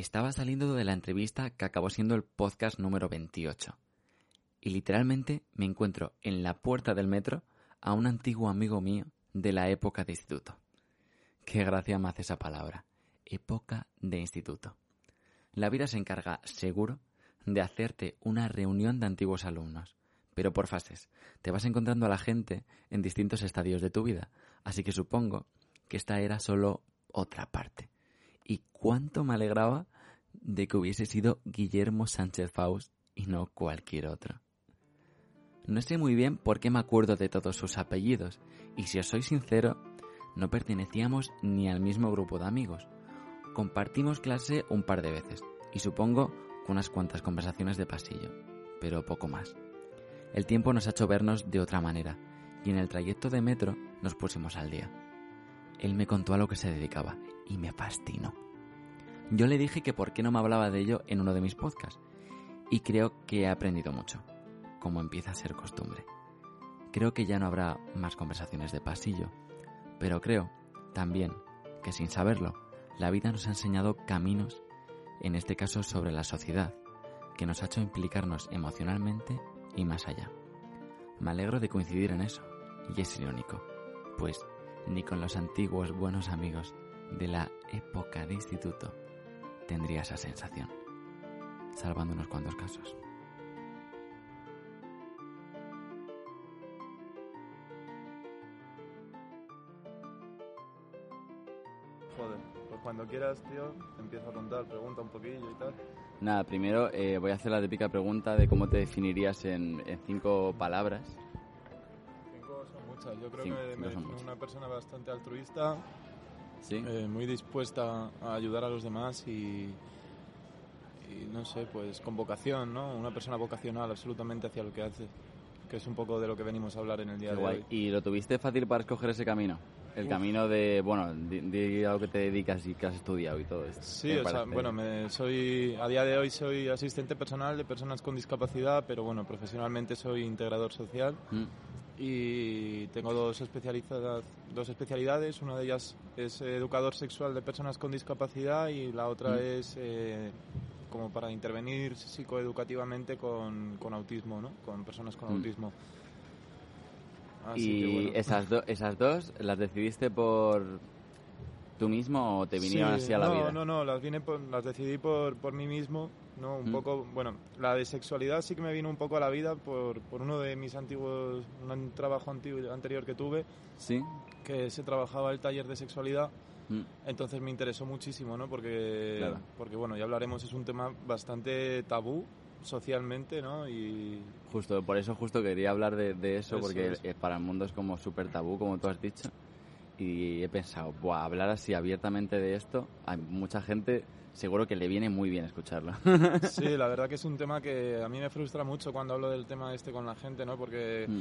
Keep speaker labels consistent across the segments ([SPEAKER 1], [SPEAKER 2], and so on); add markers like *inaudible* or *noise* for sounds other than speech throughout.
[SPEAKER 1] Estaba saliendo de la entrevista que acabó siendo el podcast número 28. Y literalmente me encuentro en la puerta del metro a un antiguo amigo mío de la época de instituto. Qué gracia me hace esa palabra. Época de instituto. La vida se encarga, seguro, de hacerte una reunión de antiguos alumnos. Pero por fases. Te vas encontrando a la gente en distintos estadios de tu vida. Así que supongo que esta era solo otra parte. Y cuánto me alegraba de que hubiese sido Guillermo Sánchez Faust y no cualquier otro. No sé muy bien por qué me acuerdo de todos sus apellidos, y si os soy sincero, no pertenecíamos ni al mismo grupo de amigos. Compartimos clase un par de veces, y supongo que unas cuantas conversaciones de pasillo, pero poco más. El tiempo nos ha hecho vernos de otra manera, y en el trayecto de metro nos pusimos al día. Él me contó a lo que se dedicaba, y me fascinó. Yo le dije que por qué no me hablaba de ello en uno de mis podcasts, y creo que he aprendido mucho, como empieza a ser costumbre. Creo que ya no habrá más conversaciones de pasillo, pero creo también que sin saberlo, la vida nos ha enseñado caminos, en este caso sobre la sociedad, que nos ha hecho implicarnos emocionalmente y más allá. Me alegro de coincidir en eso, y es irónico, pues ni con los antiguos buenos amigos de la época de instituto tendría esa sensación, salvando unos cuantos casos.
[SPEAKER 2] Joder, pues cuando quieras, tío, empiezo a contar, pregunta un poquillo y tal.
[SPEAKER 1] Nada, primero eh, voy a hacer la típica pregunta de cómo te definirías en, en cinco palabras.
[SPEAKER 2] Muchas. Yo creo
[SPEAKER 1] Cinco,
[SPEAKER 2] que me
[SPEAKER 1] muchas.
[SPEAKER 2] una persona bastante altruista,
[SPEAKER 1] ¿Sí?
[SPEAKER 2] eh, muy dispuesta a ayudar a los demás y, y no sé, pues con vocación, ¿no? Una persona vocacional absolutamente hacia lo que hace, que es un poco de lo que venimos a hablar en el día
[SPEAKER 1] Qué
[SPEAKER 2] de
[SPEAKER 1] guay.
[SPEAKER 2] hoy.
[SPEAKER 1] ¿Y lo tuviste fácil para escoger ese camino? El
[SPEAKER 2] Uf.
[SPEAKER 1] camino de, bueno, di, di a lo que te dedicas y que has estudiado y todo esto.
[SPEAKER 2] Sí, o sea, bueno, me, soy a día de hoy soy asistente personal de personas con discapacidad, pero bueno, profesionalmente soy integrador social
[SPEAKER 1] Mm,
[SPEAKER 2] y tengo dos, especializadas, dos especialidades. Una de ellas es educador sexual de personas con discapacidad y la otra
[SPEAKER 1] Mm.
[SPEAKER 2] es eh, como para intervenir psicoeducativamente con, con autismo, ¿no? Con personas con
[SPEAKER 1] Mm.
[SPEAKER 2] autismo. Así
[SPEAKER 1] y
[SPEAKER 2] que, bueno.
[SPEAKER 1] esas, do- esas dos, ¿las decidiste por tú mismo o te vinieron
[SPEAKER 2] Sí,
[SPEAKER 1] así a la
[SPEAKER 2] no,
[SPEAKER 1] vida?
[SPEAKER 2] No, no, las, vine por- las decidí por, por mí mismo, ¿no? Un
[SPEAKER 1] Mm.
[SPEAKER 2] poco, bueno, la de sexualidad sí que me vino un poco a la vida por, por uno de mis antiguos, un trabajo antiguo, anterior que tuve,
[SPEAKER 1] Sí.
[SPEAKER 2] que se trabajaba el taller de sexualidad,
[SPEAKER 1] Mm,
[SPEAKER 2] entonces me interesó muchísimo, ¿no? Porque,
[SPEAKER 1] Claro.
[SPEAKER 2] porque bueno, ya hablaremos, es un tema bastante tabú socialmente, ¿no? Y
[SPEAKER 1] Justo, por eso justo quería hablar de, de eso,
[SPEAKER 2] Eso
[SPEAKER 1] porque
[SPEAKER 2] es.
[SPEAKER 1] eh, para el mundo es como súper tabú, como tú has dicho. Y he pensado, Buah, hablar así abiertamente de esto, a mucha gente seguro que le viene muy bien escucharlo. *laughs*
[SPEAKER 2] sí, la verdad que es un tema que a mí me frustra mucho cuando hablo del tema este con la gente, ¿no? Porque...
[SPEAKER 1] Mm,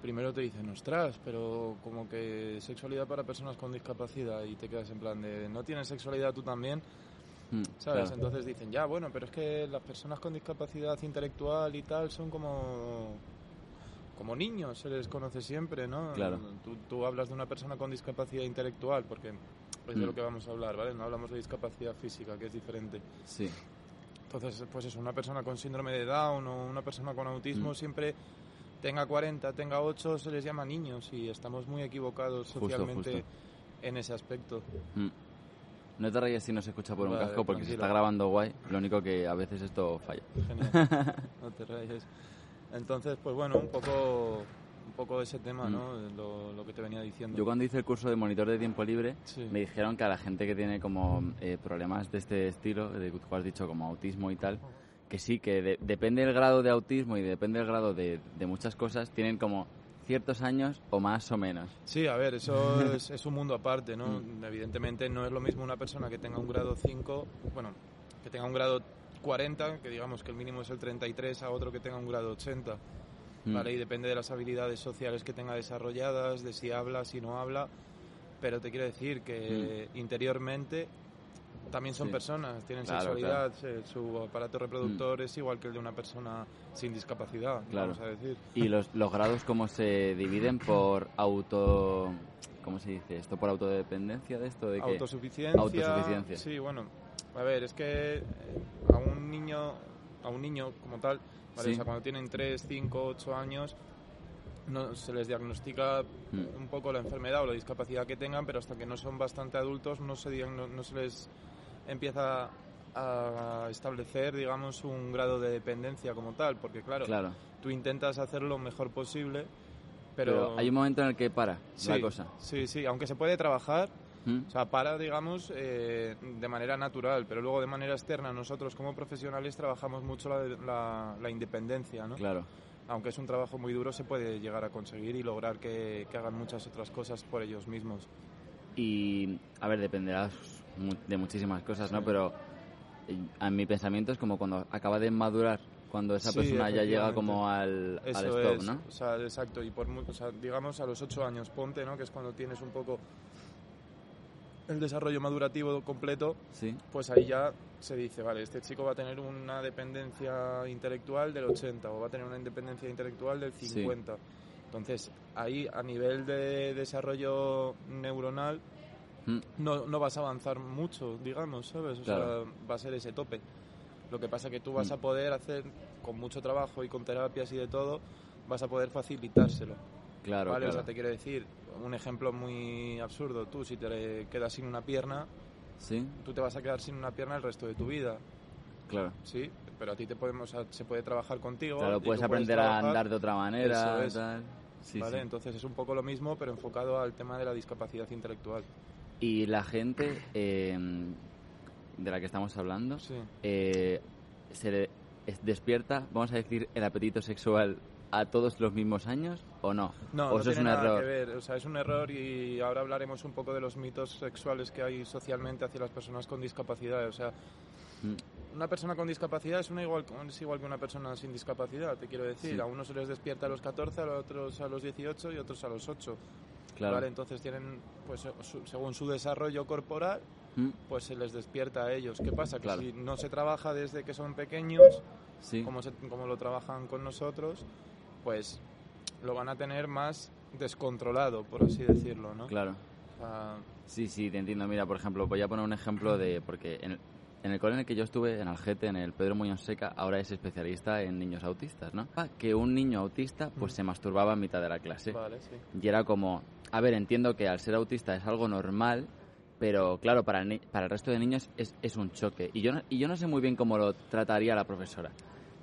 [SPEAKER 2] primero te dicen, ostras, pero como que sexualidad para personas con discapacidad y te quedas en plan de, ¿no tienes sexualidad tú también?
[SPEAKER 1] mm,
[SPEAKER 2] ¿Sabes?
[SPEAKER 1] claro.
[SPEAKER 2] Entonces dicen, ya, bueno, pero es que las personas con discapacidad intelectual y tal son como como niños, se les conoce siempre, ¿no?
[SPEAKER 1] Claro.
[SPEAKER 2] Tú, tú hablas de una persona con discapacidad intelectual porque es de
[SPEAKER 1] Mm.
[SPEAKER 2] lo que vamos a hablar, ¿vale? No hablamos de discapacidad física, que es diferente.
[SPEAKER 1] Sí,
[SPEAKER 2] Entonces, pues eso, una persona con síndrome de Down o una persona con autismo
[SPEAKER 1] Mm.
[SPEAKER 2] siempre tenga 40, tenga 8, se les llama niños y estamos muy equivocados
[SPEAKER 1] Justo,
[SPEAKER 2] socialmente
[SPEAKER 1] justo.
[SPEAKER 2] en ese aspecto.
[SPEAKER 1] Mm. No te rayes si no se escucha por un casco porque se
[SPEAKER 2] tranquilo.
[SPEAKER 1] está grabando guay. Lo único que a veces esto falla.
[SPEAKER 2] Genial, *laughs* no te rayes. Entonces, pues bueno, un poco, un poco ese tema,
[SPEAKER 1] Mm.
[SPEAKER 2] ¿no? Lo, lo que te venía diciendo.
[SPEAKER 1] Yo cuando hice el curso de monitor de tiempo libre,
[SPEAKER 2] Sí.
[SPEAKER 1] me dijeron que a la gente que tiene como eh, problemas de este estilo, de que has dicho como autismo y tal, que sí, que de- depende del grado de autismo y depende del grado de, de muchas cosas, tienen como ciertos años o más o menos.
[SPEAKER 2] Sí, a ver, eso *laughs* es, es un mundo aparte, ¿no?
[SPEAKER 1] Mm.
[SPEAKER 2] Evidentemente no es lo mismo una persona que tenga un grado 5, bueno, que tenga un grado 40, que digamos que el mínimo es el 33, a otro que tenga un grado 80.
[SPEAKER 1] Mm.
[SPEAKER 2] ¿vale? Y depende de las habilidades sociales que tenga desarrolladas, de si habla, si no habla. Pero te quiero decir que interiormente también son
[SPEAKER 1] Mm. Sí.
[SPEAKER 2] personas, tienen
[SPEAKER 1] Claro,
[SPEAKER 2] sexualidad, se- su aparato reproductor es igual que el de una persona sin discapacidad,
[SPEAKER 1] Claro.
[SPEAKER 2] vamos a decir.
[SPEAKER 1] ¿Y los, los grados cómo se dividen por auto... ¿Cómo se dice esto? ¿Por autodependencia de esto? De que...
[SPEAKER 2] Autosuficiencia.
[SPEAKER 1] Autosuficiencia.
[SPEAKER 2] Sí, bueno, A ver, es que un niño, a un niño como tal, ¿vale?
[SPEAKER 1] Sí.
[SPEAKER 2] o sea, cuando tienen 3, 5, 8 años, no, se les diagnostica
[SPEAKER 1] Mm.
[SPEAKER 2] un poco la enfermedad o la discapacidad que tengan, pero hasta que no son bastante adultos no se, no se les empieza a establecer, digamos, un grado de dependencia como tal, porque claro,
[SPEAKER 1] Claro.
[SPEAKER 2] tú intentas hacer lo mejor posible,
[SPEAKER 1] Pero,
[SPEAKER 2] pero,
[SPEAKER 1] hay un momento en el que para
[SPEAKER 2] sí,
[SPEAKER 1] la cosa.
[SPEAKER 2] Sí, sí, aunque se puede trabajar,
[SPEAKER 1] ¿Mm?
[SPEAKER 2] o sea, para, digamos, eh, de manera natural, pero luego de manera externa nosotros como profesionales trabajamos mucho la, la- la independencia, ¿no?
[SPEAKER 1] Claro.
[SPEAKER 2] Aunque es un trabajo muy duro, se puede llegar a conseguir y lograr que, que hagan muchas otras cosas por ellos mismos.
[SPEAKER 1] Y, a ver, dependerá de muchísimas cosas, ¿no?
[SPEAKER 2] Sí.
[SPEAKER 1] Pero eh, a mi pensamiento es como cuando acaba de madurar, cuando esa
[SPEAKER 2] Sí,
[SPEAKER 1] persona ya llega como al, al
[SPEAKER 2] Eso
[SPEAKER 1] stop,
[SPEAKER 2] es,
[SPEAKER 1] ¿no?
[SPEAKER 2] o sea, exacto, y por, o sea, digamos a los ocho años, ponte, ¿no? Que es cuando tienes un poco el desarrollo madurativo completo,
[SPEAKER 1] Sí,
[SPEAKER 2] pues ahí ya se dice, vale, este chico va a tener una dependencia intelectual del 80 o va a tener una independencia intelectual del
[SPEAKER 1] Sí.
[SPEAKER 2] 50. Entonces, ahí a nivel de desarrollo neuronal
[SPEAKER 1] Mm,
[SPEAKER 2] no, no vas a avanzar mucho, digamos, ¿sabes? O
[SPEAKER 1] Claro.
[SPEAKER 2] sea, va a ser ese tope. Lo que pasa que tú vas
[SPEAKER 1] Mm.
[SPEAKER 2] a poder hacer, con mucho trabajo y con terapias y de todo, vas a poder facilitárselo.
[SPEAKER 1] Claro,
[SPEAKER 2] ¿vale? O
[SPEAKER 1] claro.
[SPEAKER 2] sea, te quiero decir, un ejemplo muy absurdo, tú si te quedas sin una pierna,
[SPEAKER 1] Sí,
[SPEAKER 2] tú te vas a quedar sin una pierna el resto de tu vida,
[SPEAKER 1] claro.
[SPEAKER 2] ¿sí? Pero a ti te podemos, a- se puede trabajar contigo.
[SPEAKER 1] Claro, puedes aprender a
[SPEAKER 2] trabajar,
[SPEAKER 1] andar de otra manera,
[SPEAKER 2] es.
[SPEAKER 1] tal. Sí,
[SPEAKER 2] ¿vale?
[SPEAKER 1] sí.
[SPEAKER 2] Entonces es un poco lo mismo, pero enfocado al tema de la discapacidad intelectual.
[SPEAKER 1] Y la gente eh, de la que estamos hablando,
[SPEAKER 2] Sí.
[SPEAKER 1] eh, se le despierta, vamos a decir, el apetito sexual a todos los mismos años o no?
[SPEAKER 2] No,
[SPEAKER 1] o
[SPEAKER 2] no
[SPEAKER 1] eso es
[SPEAKER 2] tiene
[SPEAKER 1] un
[SPEAKER 2] nada
[SPEAKER 1] error.
[SPEAKER 2] que ver. O sea, es un error y ahora hablaremos un poco de los mitos sexuales que hay socialmente hacia las personas con discapacidad. O sea,
[SPEAKER 1] Mm,
[SPEAKER 2] una persona con discapacidad es, una igual, es igual que una persona sin discapacidad, te quiero decir.
[SPEAKER 1] Sí.
[SPEAKER 2] A unos se les despierta a los 14, a otros a los 18 y a otros a los 8.
[SPEAKER 1] Claro.
[SPEAKER 2] ¿vale? Entonces tienen, pues su- según su desarrollo corporal,
[SPEAKER 1] Mm,
[SPEAKER 2] pues se les despierta a ellos. ¿Qué pasa? Que
[SPEAKER 1] Claro.
[SPEAKER 2] si no se trabaja desde que son pequeños,
[SPEAKER 1] sí,
[SPEAKER 2] como, se- como lo trabajan con nosotros, pues lo van a tener más descontrolado, por así decirlo, ¿no?
[SPEAKER 1] claro.
[SPEAKER 2] Sea,
[SPEAKER 1] Sí, sí, te entiendo. Mira, por ejemplo, voy a poner un ejemplo de... Porque en el, en el cole en el que yo estuve, en Algete, en el Pedro Muñoz Seca, ahora es especialista en niños autistas, ¿no? Ah, Que un niño autista pues
[SPEAKER 2] Mm.
[SPEAKER 1] se masturbaba en mitad de la clase.
[SPEAKER 2] Vale, sí.
[SPEAKER 1] Y era como... A ver, entiendo que al ser autista es algo normal, pero claro, para el, para el resto de niños es, es un choque. Y yo, no, y yo no sé muy bien cómo lo trataría la profesora.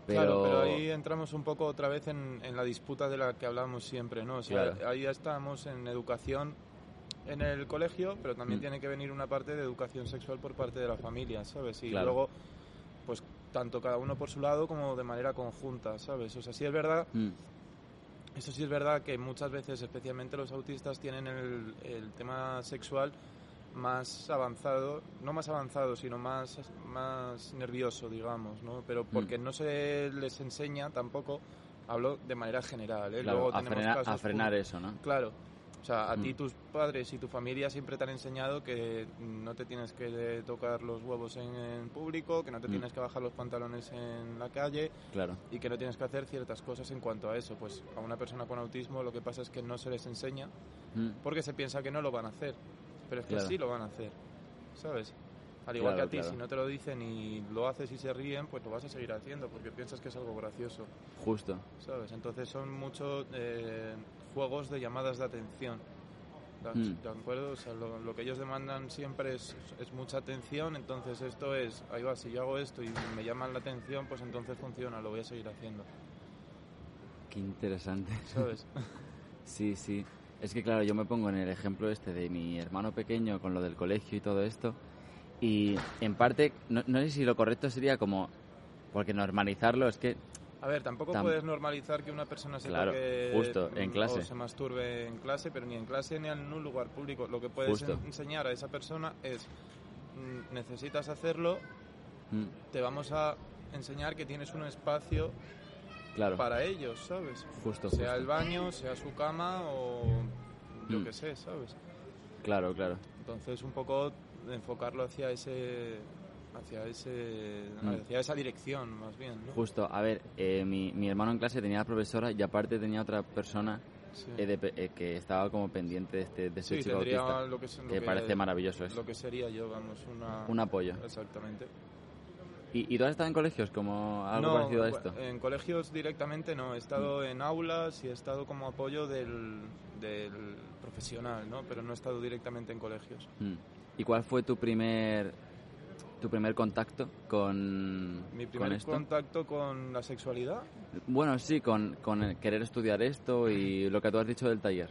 [SPEAKER 1] Pero...
[SPEAKER 2] Claro, pero ahí entramos un poco otra vez en, en la disputa de la que hablamos siempre, ¿no? O sea,
[SPEAKER 1] Claro.
[SPEAKER 2] ahí ya estamos en educación en el colegio, pero también
[SPEAKER 1] Mm.
[SPEAKER 2] tiene que venir una parte de educación sexual por parte de la familia, ¿sabes? Y
[SPEAKER 1] Claro.
[SPEAKER 2] luego, pues tanto cada uno por su lado como de manera conjunta, ¿sabes? O sea, sí es verdad
[SPEAKER 1] Mm,
[SPEAKER 2] Eso sí es verdad que muchas veces, especialmente los autistas, tienen el, el tema sexual más avanzado, no más avanzado, sino más, más nervioso, digamos, ¿no? Pero
[SPEAKER 1] Mm.
[SPEAKER 2] porque no se les enseña tampoco, hablo de manera general, ¿eh?
[SPEAKER 1] claro,
[SPEAKER 2] Luego
[SPEAKER 1] a,
[SPEAKER 2] tenemos
[SPEAKER 1] frenar, a
[SPEAKER 2] casos
[SPEAKER 1] frenar
[SPEAKER 2] pu-
[SPEAKER 1] eso, ¿no?
[SPEAKER 2] Claro. O sea, a ti
[SPEAKER 1] Mm.
[SPEAKER 2] tus padres y tu familia siempre te han enseñado que no te tienes que tocar los huevos en, en público, que no te
[SPEAKER 1] Mm.
[SPEAKER 2] tienes que bajar los pantalones en la calle,
[SPEAKER 1] Claro.
[SPEAKER 2] y que no tienes que hacer ciertas cosas en cuanto a eso. Pues a una persona con autismo lo que pasa es que no se les enseña porque se piensa que no lo van a hacer, pero es que
[SPEAKER 1] Claro.
[SPEAKER 2] sí lo van a hacer, ¿sabes? Al igual
[SPEAKER 1] Claro,
[SPEAKER 2] que a ti, si no te lo dicen y lo haces y se ríen, pues lo vas a seguir haciendo porque piensas que es algo gracioso,
[SPEAKER 1] Justo.
[SPEAKER 2] ¿sabes? Entonces son muchos eh, juegos de llamadas de atención. ¿De,
[SPEAKER 1] Mm.
[SPEAKER 2] de acuerdo? O sea, lo, lo que ellos demandan siempre es, es mucha atención, entonces esto es, ahí va, si yo hago esto y me llaman la atención, pues entonces funciona, lo voy a seguir haciendo,
[SPEAKER 1] Qué interesante.
[SPEAKER 2] ¿sabes? *laughs*
[SPEAKER 1] Sí, sí. Es que claro, yo me pongo en el ejemplo este de mi hermano pequeño con lo del colegio y todo esto. Y en parte, no, no sé si lo correcto sería como... Porque normalizarlo es que...
[SPEAKER 2] A ver, tampoco
[SPEAKER 1] Tam-
[SPEAKER 2] puedes normalizar que una persona se
[SPEAKER 1] Claro,
[SPEAKER 2] toque,
[SPEAKER 1] justo, en
[SPEAKER 2] mm,
[SPEAKER 1] clase.
[SPEAKER 2] o se masturbe en clase, pero ni en clase ni en un lugar público. Lo que puedes
[SPEAKER 1] Justo.
[SPEAKER 2] enseñar a esa persona es, mm, necesitas hacerlo,
[SPEAKER 1] mm,
[SPEAKER 2] te vamos a enseñar que tienes un espacio
[SPEAKER 1] claro,
[SPEAKER 2] para ellos, ¿sabes?
[SPEAKER 1] justo,
[SPEAKER 2] Sea
[SPEAKER 1] justo.
[SPEAKER 2] el baño, sea su cama o yo
[SPEAKER 1] Mm.
[SPEAKER 2] qué sé, ¿sabes?
[SPEAKER 1] Claro, claro.
[SPEAKER 2] Entonces un poco enfocarlo hacia ese hacia ese
[SPEAKER 1] Mm.
[SPEAKER 2] hacia esa dirección más bien, ¿no?
[SPEAKER 1] Justo, a ver, eh, mi, mi hermano en clase tenía la profesora y aparte tenía otra persona
[SPEAKER 2] Sí.
[SPEAKER 1] eh, de eh, que estaba como pendiente de este, de este
[SPEAKER 2] Sí,
[SPEAKER 1] chico autista.
[SPEAKER 2] lo que, es- lo
[SPEAKER 1] que parece maravilloso eso.
[SPEAKER 2] Lo que sería yo, vamos, una...
[SPEAKER 1] Un apoyo.
[SPEAKER 2] Exactamente.
[SPEAKER 1] ¿Y, ¿Y tú has estado en colegios como algo
[SPEAKER 2] no,
[SPEAKER 1] parecido a esto?
[SPEAKER 2] En colegios directamente no, he estado en aulas y he estado como apoyo del, del profesional, ¿no? Pero no he estado directamente en colegios.
[SPEAKER 1] Mm. ¿Y cuál fue tu primer tu primer contacto con,
[SPEAKER 2] Mi
[SPEAKER 1] con
[SPEAKER 2] primer
[SPEAKER 1] esto?
[SPEAKER 2] contacto con la sexualidad,
[SPEAKER 1] Bueno, sí, con, con el querer estudiar esto y lo que tú has dicho del taller.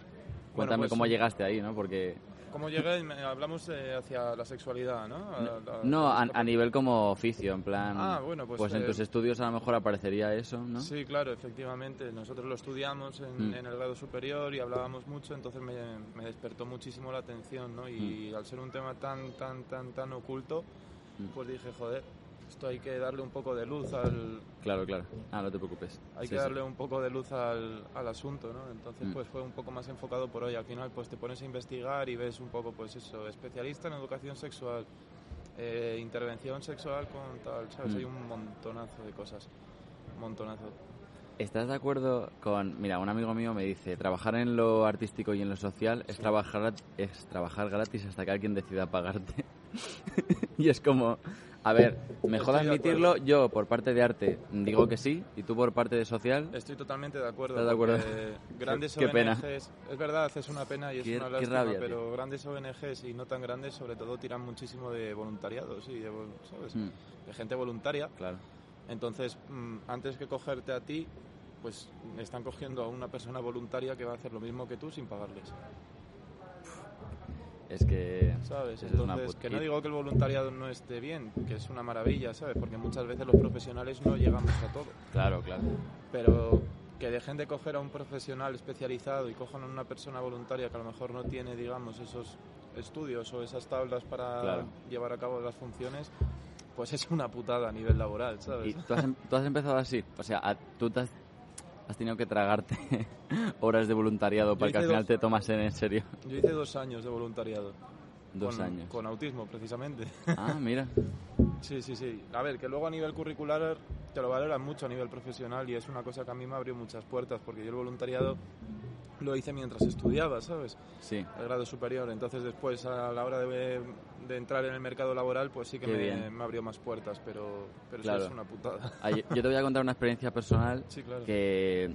[SPEAKER 1] Cuéntame
[SPEAKER 2] pues,
[SPEAKER 1] cómo llegaste ahí, ¿no? Porque
[SPEAKER 2] ¿cómo llegué? Me- Hablamos eh, hacia la sexualidad, ¿no? A- la-
[SPEAKER 1] no a, nivel como oficio, en plan.
[SPEAKER 2] Ah, bueno, pues,
[SPEAKER 1] en
[SPEAKER 2] eh,
[SPEAKER 1] tus estudios a lo mejor aparecería eso, ¿no?
[SPEAKER 2] Sí, claro, efectivamente. Nosotros lo estudiamos en,
[SPEAKER 1] Mm.
[SPEAKER 2] en el grado superior y hablábamos mucho, entonces me, me despertó muchísimo la atención, ¿no? Y al ser un tema tan, tan, tan, tan oculto,
[SPEAKER 1] Mm.
[SPEAKER 2] pues dije, joder, esto hay que darle un poco de luz al...
[SPEAKER 1] Claro, claro. Ah, no te preocupes.
[SPEAKER 2] Hay
[SPEAKER 1] Sí,
[SPEAKER 2] que
[SPEAKER 1] sí.
[SPEAKER 2] darle un poco de luz al, al asunto, ¿no? Entonces,
[SPEAKER 1] Mm.
[SPEAKER 2] pues fue un poco más enfocado por hoy. Al final, pues te pones a investigar y ves un poco, pues eso, especialista en educación sexual, eh, intervención sexual con tal, ¿sabes?
[SPEAKER 1] Mm.
[SPEAKER 2] Hay un montonazo de cosas, un montonazo.
[SPEAKER 1] ¿Estás de acuerdo con.? Mira, un amigo mío me dice: trabajar en lo artístico y en lo social es,
[SPEAKER 2] Sí.
[SPEAKER 1] trabajar, es trabajar gratis hasta que alguien decida pagarte. *laughs* y es como. A ver, mejor
[SPEAKER 2] Estoy
[SPEAKER 1] admitirlo. Yo, por parte de arte, digo que sí. Y tú, por parte de social.
[SPEAKER 2] Estoy totalmente de acuerdo.
[SPEAKER 1] ¿Estás de acuerdo? *laughs*
[SPEAKER 2] Grandes
[SPEAKER 1] Qué pena.
[SPEAKER 2] ONGs, es verdad, es una pena y es
[SPEAKER 1] Qué-
[SPEAKER 2] una lástima,
[SPEAKER 1] rabia,
[SPEAKER 2] pero grandes ONGs y no tan grandes, sobre todo, tiran muchísimo de voluntariados y de, ¿sabes?
[SPEAKER 1] Mm,
[SPEAKER 2] de gente voluntaria.
[SPEAKER 1] claro.
[SPEAKER 2] Entonces, mm, antes que cogerte a ti, pues están cogiendo a una persona voluntaria que va a hacer lo mismo que tú sin pagarles,
[SPEAKER 1] Es que.
[SPEAKER 2] ¿sabes?
[SPEAKER 1] Es
[SPEAKER 2] Entonces, que no digo que el voluntariado no esté bien, que es una maravilla, ¿sabes? Porque muchas veces los profesionales no llegamos a todo.
[SPEAKER 1] Claro, claro.
[SPEAKER 2] pero que dejen de coger a un profesional especializado y cojan a una persona voluntaria que a lo mejor no tiene, digamos, esos estudios o esas tablas para
[SPEAKER 1] Claro.
[SPEAKER 2] llevar a cabo las funciones, pues es una putada a nivel laboral, ¿sabes?
[SPEAKER 1] ¿Y tú has, em- tú has empezado así? O sea, tú te has, has tenido que tragarte *laughs* horas de voluntariado para que al final
[SPEAKER 2] dos-
[SPEAKER 1] te tomas en serio.
[SPEAKER 2] Yo hice dos años de voluntariado.
[SPEAKER 1] Dos
[SPEAKER 2] con,
[SPEAKER 1] años.
[SPEAKER 2] Con autismo, precisamente.
[SPEAKER 1] Ah, mira. *laughs*
[SPEAKER 2] Sí, sí, sí. A ver, que luego a nivel curricular te lo valoran mucho a nivel profesional y es una cosa que a mí me abrió muchas puertas porque yo el voluntariado lo hice mientras estudiaba, ¿sabes?
[SPEAKER 1] Sí.
[SPEAKER 2] el grado superior. Entonces después a la hora de, de entrar en el mercado laboral pues sí que me, me abrió más puertas, pero, pero sí
[SPEAKER 1] Claro.
[SPEAKER 2] es una putada.
[SPEAKER 1] Ah, yo, yo te voy a contar una experiencia personal
[SPEAKER 2] Sí, claro.
[SPEAKER 1] que...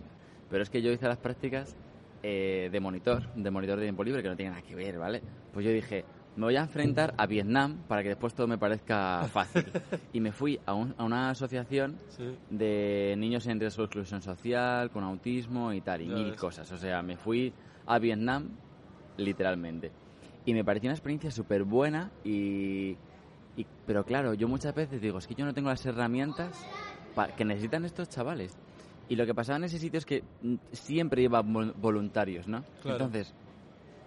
[SPEAKER 1] Pero es que yo hice las prácticas eh, de monitor, de monitor de tiempo libre, que no tiene nada que ver, ¿vale? Pues yo dije, me voy a enfrentar a Vietnam para que después todo me parezca *laughs* fácil. y me fui a, un- a una asociación
[SPEAKER 2] Sí.
[SPEAKER 1] de niños en riesgo de exclusión social, con autismo y tal, y
[SPEAKER 2] Ya
[SPEAKER 1] mil
[SPEAKER 2] ves.
[SPEAKER 1] cosas. O sea, me fui a Vietnam, literalmente. Y me pareció una experiencia súper buena y, y- Pero claro, yo muchas veces digo, es que yo no tengo las herramientas que necesitan estos chavales. Y lo que pasaba en ese sitio es que mm, siempre vol- voluntarios, ¿no?
[SPEAKER 2] Claro.
[SPEAKER 1] Entonces,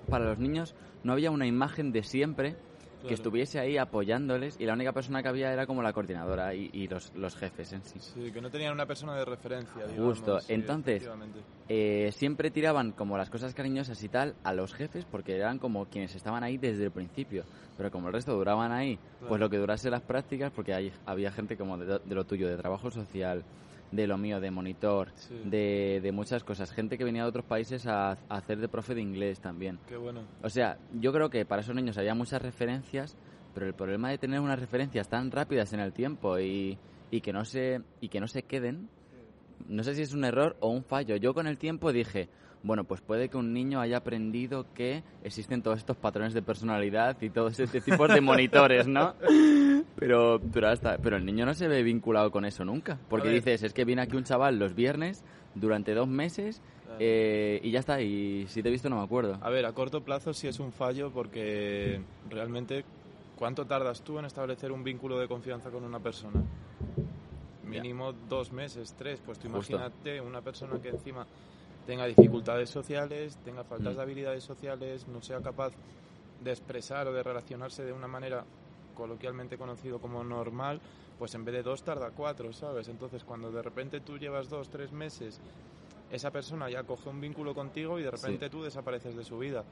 [SPEAKER 1] para los niños no había una imagen de siempre que
[SPEAKER 2] Claro.
[SPEAKER 1] estuviese ahí apoyándoles y la única persona que había era como la coordinadora y, y los, los jefes en sí.
[SPEAKER 2] Sí, que no tenían una persona de referencia, digamos.
[SPEAKER 1] Justo.
[SPEAKER 2] sí,
[SPEAKER 1] Entonces. Eh, siempre tiraban como las cosas cariñosas y tal a los jefes porque eran como quienes estaban ahí desde el principio. Pero como el resto duraban ahí,
[SPEAKER 2] Claro.
[SPEAKER 1] pues lo que durase las prácticas, porque hay, había gente como de, de lo tuyo, de trabajo social, de lo mío, de monitor,
[SPEAKER 2] Sí.
[SPEAKER 1] de, de muchas cosas. Gente que venía de otros países a, a hacer de profe de inglés también.
[SPEAKER 2] Qué bueno.
[SPEAKER 1] O sea, yo creo que para esos niños había muchas referencias, pero el problema de tener unas referencias tan rápidas en el tiempo y, y que no se y que no se queden, no sé si es un error o un fallo. Yo con el tiempo dije, bueno, pues puede que un niño haya aprendido que existen todos estos patrones de personalidad y todos este tipo de monitores, ¿no? *laughs* Pero, pero hasta, pero el niño no se ve vinculado con eso nunca, porque dices, es que viene aquí un chaval los viernes durante dos meses eh, y ya está. Y si te he visto no me acuerdo.
[SPEAKER 2] A ver, a corto plazo sí es un fallo porque realmente, ¿cuánto tardas tú en establecer un vínculo de confianza con una persona? Mínimo dos meses, tres. Pues tú
[SPEAKER 1] Justo.
[SPEAKER 2] imagínate una persona que encima tenga dificultades sociales, tenga faltas
[SPEAKER 1] Mm.
[SPEAKER 2] de habilidades sociales, no sea capaz de expresar o de relacionarse de una manera coloquialmente conocido como normal, pues en vez de dos tarda cuatro, ¿sabes? Entonces cuando de repente tú llevas dos, tres meses, esa persona ya coge un vínculo contigo y de repente tú desapareces de su vida.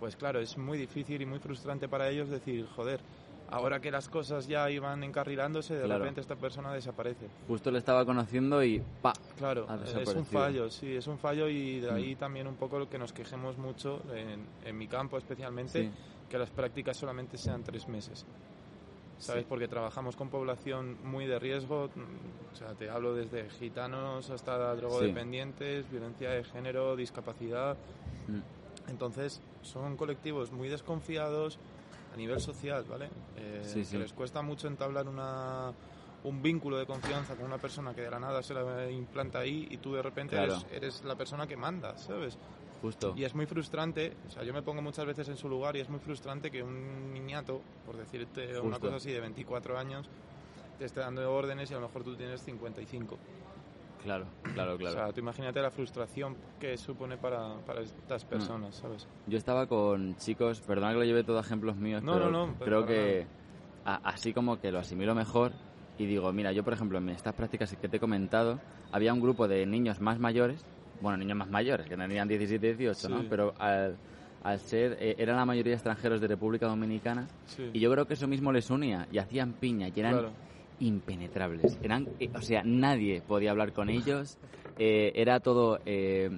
[SPEAKER 2] Pues claro, es muy difícil y muy frustrante para ellos decir, joder, ahora que las cosas ya iban encarrilándose, de
[SPEAKER 1] Claro.
[SPEAKER 2] repente esta persona desaparece.
[SPEAKER 1] Justo le estaba conociendo y pa.
[SPEAKER 2] Claro, es un fallo, sí, es un fallo y de ahí
[SPEAKER 1] Mm.
[SPEAKER 2] también un poco lo que nos quejemos mucho, en, en mi campo especialmente,
[SPEAKER 1] Sí.
[SPEAKER 2] que las prácticas solamente sean tres meses. ¿Sabes?
[SPEAKER 1] Sí.
[SPEAKER 2] Porque trabajamos con población muy de riesgo, mm, o sea, te hablo desde gitanos hasta drogodependientes, violencia de género, discapacidad.
[SPEAKER 1] Mm.
[SPEAKER 2] Entonces, son colectivos muy desconfiados a nivel social, ¿vale? Eh,
[SPEAKER 1] Sí, sí.
[SPEAKER 2] Que les cuesta mucho entablar una, un vínculo de confianza con una persona que de la nada se la implanta ahí y tú de repente
[SPEAKER 1] Claro.
[SPEAKER 2] eres, eres la persona que manda, ¿sabes?
[SPEAKER 1] Justo.
[SPEAKER 2] Y es muy frustrante, o sea, yo me pongo muchas veces en su lugar y es muy frustrante que un niñato, por decirte una cosa así de 24 años, te esté dando órdenes y a lo mejor tú tienes 55.
[SPEAKER 1] Claro, claro, claro.
[SPEAKER 2] O sea, tú imagínate la frustración que supone para, para estas personas, ¿sabes?
[SPEAKER 1] Yo estaba con chicos, perdona que lo lleve todo a ejemplos míos,
[SPEAKER 2] No,
[SPEAKER 1] pero
[SPEAKER 2] no, no,
[SPEAKER 1] creo que a- así como que lo asimilo mejor y digo, mira, yo por ejemplo en estas prácticas que te he comentado, había un grupo de niños más mayores, bueno, niños más mayores, que tenían 17, 18, ¿no?
[SPEAKER 2] Sí.
[SPEAKER 1] Pero al, al ser, eh, eran la mayoría extranjeros de República Dominicana
[SPEAKER 2] Sí.
[SPEAKER 1] y yo creo que eso mismo les unía y hacían piña y eran
[SPEAKER 2] Claro.
[SPEAKER 1] Impenetrables. Eran, eh, o sea, nadie podía hablar con ellos. eh, era todo eh,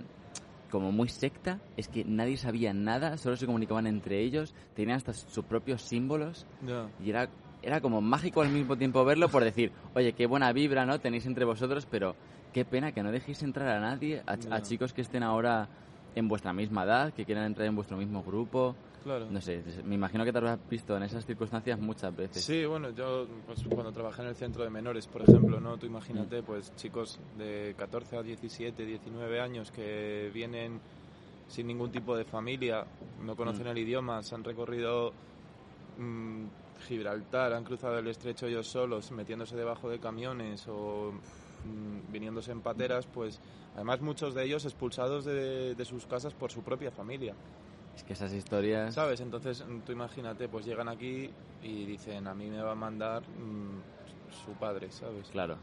[SPEAKER 1] como muy secta. Es que nadie sabía nada, solo se comunicaban entre ellos. Tenían hasta sus propios símbolos
[SPEAKER 2] Ya.
[SPEAKER 1] y era era como mágico al mismo tiempo verlo por decir, oye, qué buena vibra, ¿no? Tenéis entre vosotros, pero qué pena que no dejéis entrar a nadie, a, chicos que estén ahora en vuestra misma edad, que quieran entrar en vuestro mismo grupo.
[SPEAKER 2] Claro.
[SPEAKER 1] No sé, me imagino que te habrás visto en esas circunstancias muchas veces.
[SPEAKER 2] Sí, bueno, yo pues, cuando trabajé en el centro de menores, por ejemplo, ¿no? Tú imagínate,
[SPEAKER 1] Mm.
[SPEAKER 2] pues chicos de 14 a 17, 19 años que vienen sin ningún tipo de familia, no conocen
[SPEAKER 1] Mm.
[SPEAKER 2] el idioma, se han recorrido mm, Gibraltar, han cruzado el estrecho ellos solos, metiéndose debajo de camiones o viniéndose en pateras, pues además muchos de ellos expulsados de, de sus casas por su propia familia.
[SPEAKER 1] Es que esas historias...
[SPEAKER 2] ¿Sabes? Entonces, mm, tú imagínate, pues llegan aquí y dicen, a mí me va a mandar mm, su padre, ¿sabes?
[SPEAKER 1] Claro.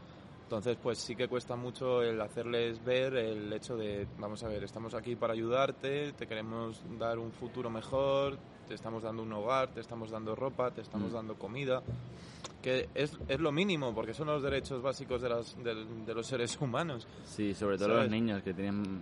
[SPEAKER 2] Entonces, pues sí que cuesta mucho el hacerles ver el hecho de, vamos a ver, estamos aquí para ayudarte, te queremos dar un futuro mejor, te estamos dando un hogar, te estamos dando ropa, te estamos
[SPEAKER 1] Mm.
[SPEAKER 2] dando comida, que es, es lo mínimo, porque son los derechos básicos de, las, de, de los seres *laughs* humanos.
[SPEAKER 1] Sí, sobre todo
[SPEAKER 2] ¿Sabes?
[SPEAKER 1] los niños que tienen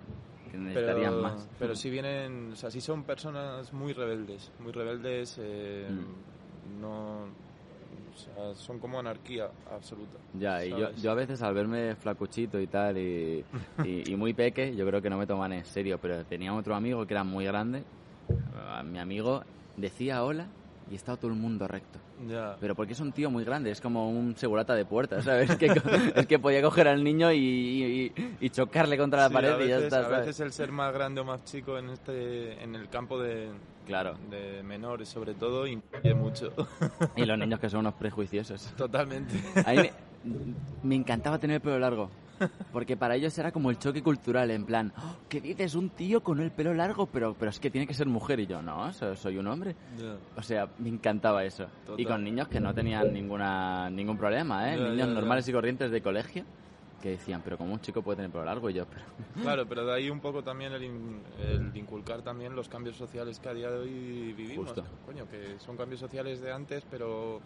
[SPEAKER 1] que necesitarían
[SPEAKER 2] Pero,
[SPEAKER 1] más.
[SPEAKER 2] pero si vienen, o sea, si son personas muy rebeldes, muy rebeldes, eh,
[SPEAKER 1] Mm.
[SPEAKER 2] no, o sea, son como anarquía absoluta.
[SPEAKER 1] Ya, y yo, yo a veces al verme flacuchito y tal y, *laughs* y, y muy peque, yo creo que no me toman en serio, pero tenía otro amigo que era muy grande, mi amigo decía hola y estaba todo el mundo recto.
[SPEAKER 2] Ya.
[SPEAKER 1] Pero porque es un tío muy grande, es como un segurata de puertas, ¿sabes? Que, *laughs* es que podía coger al niño y, y- y chocarle contra la
[SPEAKER 2] Sí,
[SPEAKER 1] pared
[SPEAKER 2] a
[SPEAKER 1] y ya está,
[SPEAKER 2] a veces el ser más grande o más chico en este en el campo de,
[SPEAKER 1] Claro.
[SPEAKER 2] de menores, sobre todo, influye mucho. *laughs*
[SPEAKER 1] Y los niños que son unos prejuiciosos.
[SPEAKER 2] Totalmente.
[SPEAKER 1] A mí me, me encantaba tener el pelo largo. Porque para ellos era como el choque cultural, en plan, "Oh, ¿qué dices? Un tío con el pelo largo, pero, pero es que tiene que ser mujer. Y yo, no, so- soy un hombre. O sea, me encantaba eso.
[SPEAKER 2] Total.
[SPEAKER 1] Y con niños que no tenían ninguna ningún problema, ¿eh? Niños normales y corrientes de colegio que decían, pero como un chico puede tener pelo largo? Y yo, pero...
[SPEAKER 2] Claro, pero de ahí un poco también el, in- el inculcar también los cambios sociales que a día de hoy vivimos.
[SPEAKER 1] Justo.
[SPEAKER 2] Coño, que son cambios sociales de antes, pero